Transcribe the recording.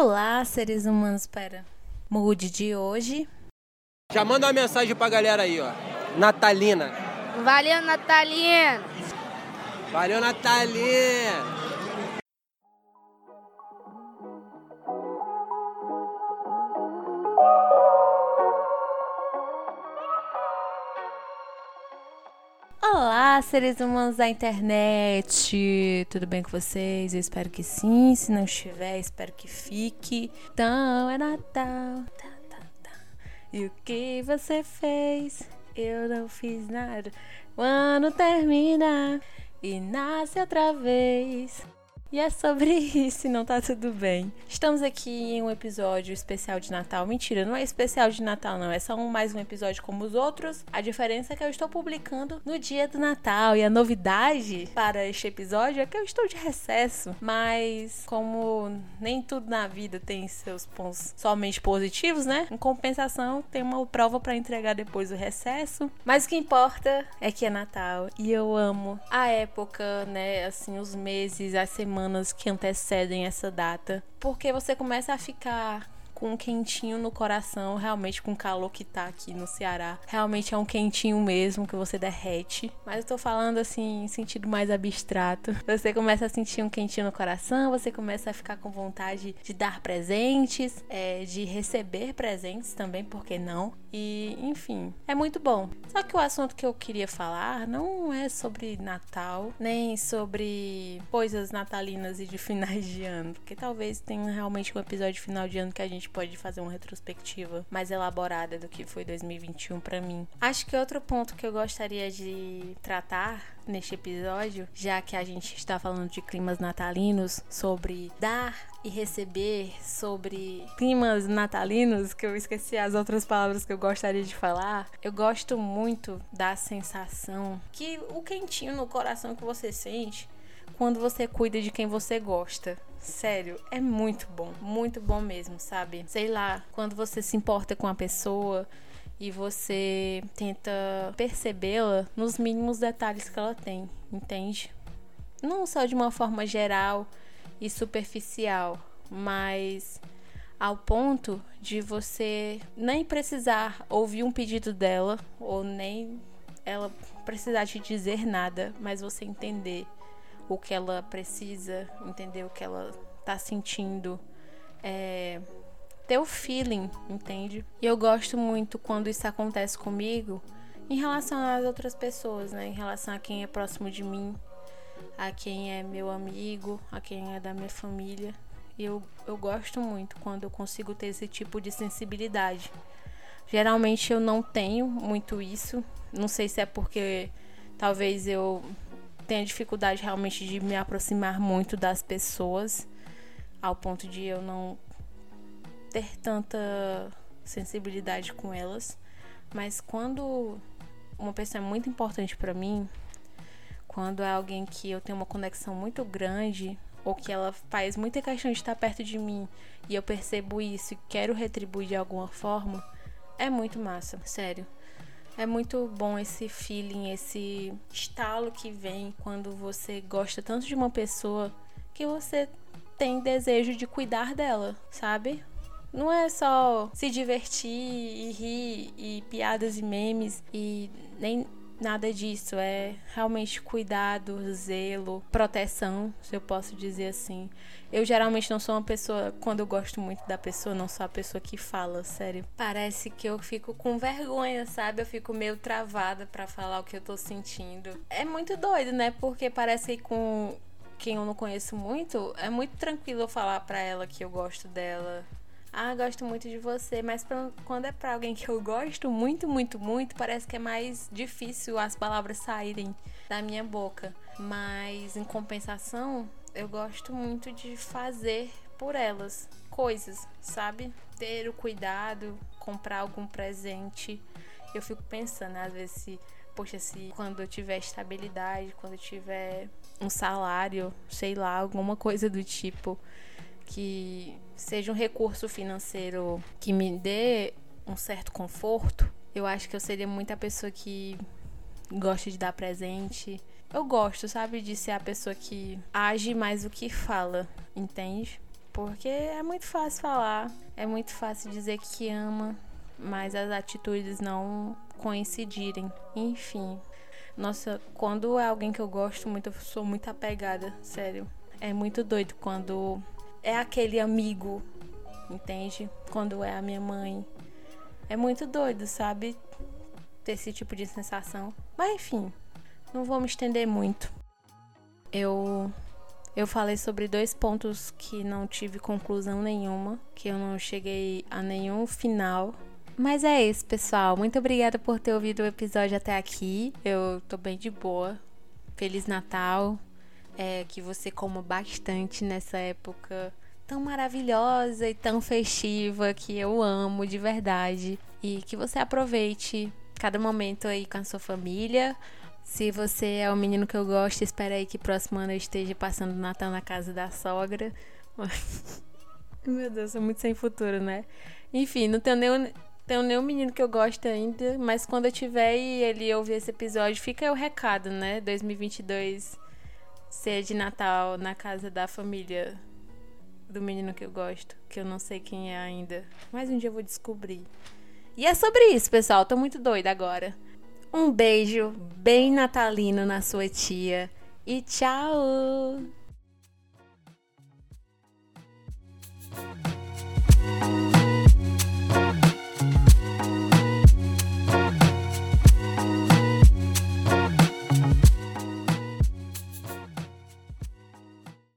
Olá, seres humanos. Pera. Mood de hoje. Já manda uma mensagem pra galera aí, ó. Natalina. Valeu, Natalina. Valeu, Natalina. Seres humanos da internet! Tudo bem com vocês? Eu espero que sim. Se não estiver, espero que fique. Então é Natal. Tá, tá, tá. E o que você fez? Eu não fiz nada. O ano termina e nasce outra vez. E é sobre isso, não tá tudo bem. Estamos aqui em um episódio especial de Natal. Mentira, não é especial de Natal, não. É só um, mais um episódio como os outros. A diferença é que eu estou publicando no dia do Natal. E a novidade para este episódio é que eu estou de recesso. Mas, como nem tudo na vida tem seus pontos somente positivos, né? Em compensação, tem uma prova para entregar depois do recesso. Mas o que importa é que é Natal. E eu amo a época, né? Assim, os meses, as semanas semanas que antecedem essa data, porque você começa a ficar com um quentinho no coração, realmente com o calor que tá aqui no Ceará. Realmente é um quentinho mesmo que você derrete. Mas eu tô falando assim em sentido mais abstrato. Você começa a sentir um quentinho no coração, você começa a ficar com vontade de dar presentes, é, de receber presentes também, por que não? E, enfim, é muito bom. Só que o assunto que eu queria falar não é sobre Natal, nem sobre coisas natalinas e de finais de ano, porque talvez tenha realmente um episódio final de ano que a gente pode fazer uma retrospectiva mais elaborada do que foi 2021 para mim. Acho que outro ponto que eu gostaria de tratar neste episódio, já que a gente está falando de climas natalinos, sobre dar e receber, sobre climas natalinos, que eu esqueci as outras palavras que eu gostaria de falar. Eu gosto muito da sensação que o quentinho no coração que você sente quando você cuida de quem você gosta. Sério, é muito bom, muito bom mesmo, sabe? Sei lá, quando você se importa com a pessoa e você tenta percebê-la nos mínimos detalhes que ela tem, entende? Não só de uma forma geral e superficial, mas ao ponto de você nem precisar ouvir um pedido dela ou nem ela precisar te dizer nada, mas você entender o que ela precisa, entender o que ela tá sentindo. É, ter o feeling, entende? E eu gosto muito quando isso acontece comigo em relação às outras pessoas, né? Em relação a quem é próximo de mim, a quem é meu amigo, a quem é da minha família. E eu, eu gosto muito quando eu consigo ter esse tipo de sensibilidade. Geralmente eu não tenho muito isso. Não sei se é porque talvez eu tenha dificuldade realmente de me aproximar muito das pessoas, ao ponto de eu não ter tanta sensibilidade com elas. Mas quando uma pessoa é muito importante para mim, quando é alguém que eu tenho uma conexão muito grande, ou que ela faz muita questão de estar perto de mim e eu percebo isso e quero retribuir de alguma forma, é muito massa, sério. É muito bom esse feeling, esse estalo que vem quando você gosta tanto de uma pessoa que você tem desejo de cuidar dela, sabe? Não é só se divertir e rir e piadas e memes e nem nada disso. É realmente cuidado, zelo, proteção, se eu posso dizer assim. Eu geralmente não sou uma pessoa, quando eu gosto muito da pessoa, não sou a pessoa que fala, sério. Parece que eu fico com vergonha, sabe? Eu fico meio travada para falar o que eu tô sentindo. É muito doido, né? Porque parece que com quem eu não conheço muito, é muito tranquilo eu falar para ela que eu gosto dela, ah, gosto muito de você, mas pra, quando é pra alguém que eu gosto muito, muito, muito, parece que é mais difícil as palavras saírem da minha boca. Mas em compensação, eu gosto muito de fazer por elas coisas, sabe? Ter o cuidado, comprar algum presente. Eu fico pensando, às vezes, se, poxa, se quando eu tiver estabilidade, quando eu tiver um salário, sei lá, alguma coisa do tipo que seja um recurso financeiro que me dê um certo conforto, eu acho que eu seria muita pessoa que gosta de dar presente. Eu gosto, sabe, de ser a pessoa que age mais do que fala, entende? Porque é muito fácil falar, é muito fácil dizer que ama, mas as atitudes não coincidirem. Enfim. Nossa, quando é alguém que eu gosto muito, eu sou muito apegada, sério. É muito doido quando é aquele amigo, entende? Quando é a minha mãe. É muito doido, sabe? Ter esse tipo de sensação. Mas enfim, não vou me estender muito. Eu eu falei sobre dois pontos que não tive conclusão nenhuma, que eu não cheguei a nenhum final. Mas é isso, pessoal. Muito obrigada por ter ouvido o episódio até aqui. Eu tô bem de boa. Feliz Natal. É, que você coma bastante nessa época tão maravilhosa e tão festiva que eu amo de verdade. E que você aproveite cada momento aí com a sua família se você é o menino que eu gosto, espera aí que próximo ano eu esteja passando o Natal na casa da sogra. Meu Deus, sou muito sem futuro, né? Enfim, não tenho nenhum, tenho nenhum menino que eu gosto ainda, mas quando eu tiver e ele ouvir esse episódio, fica o recado, né? 2022 ser de Natal na casa da família do menino que eu gosto, que eu não sei quem é ainda, mas um dia eu vou descobrir. E é sobre isso, pessoal. Tô muito doida agora. Um beijo bem natalino na sua tia e tchau!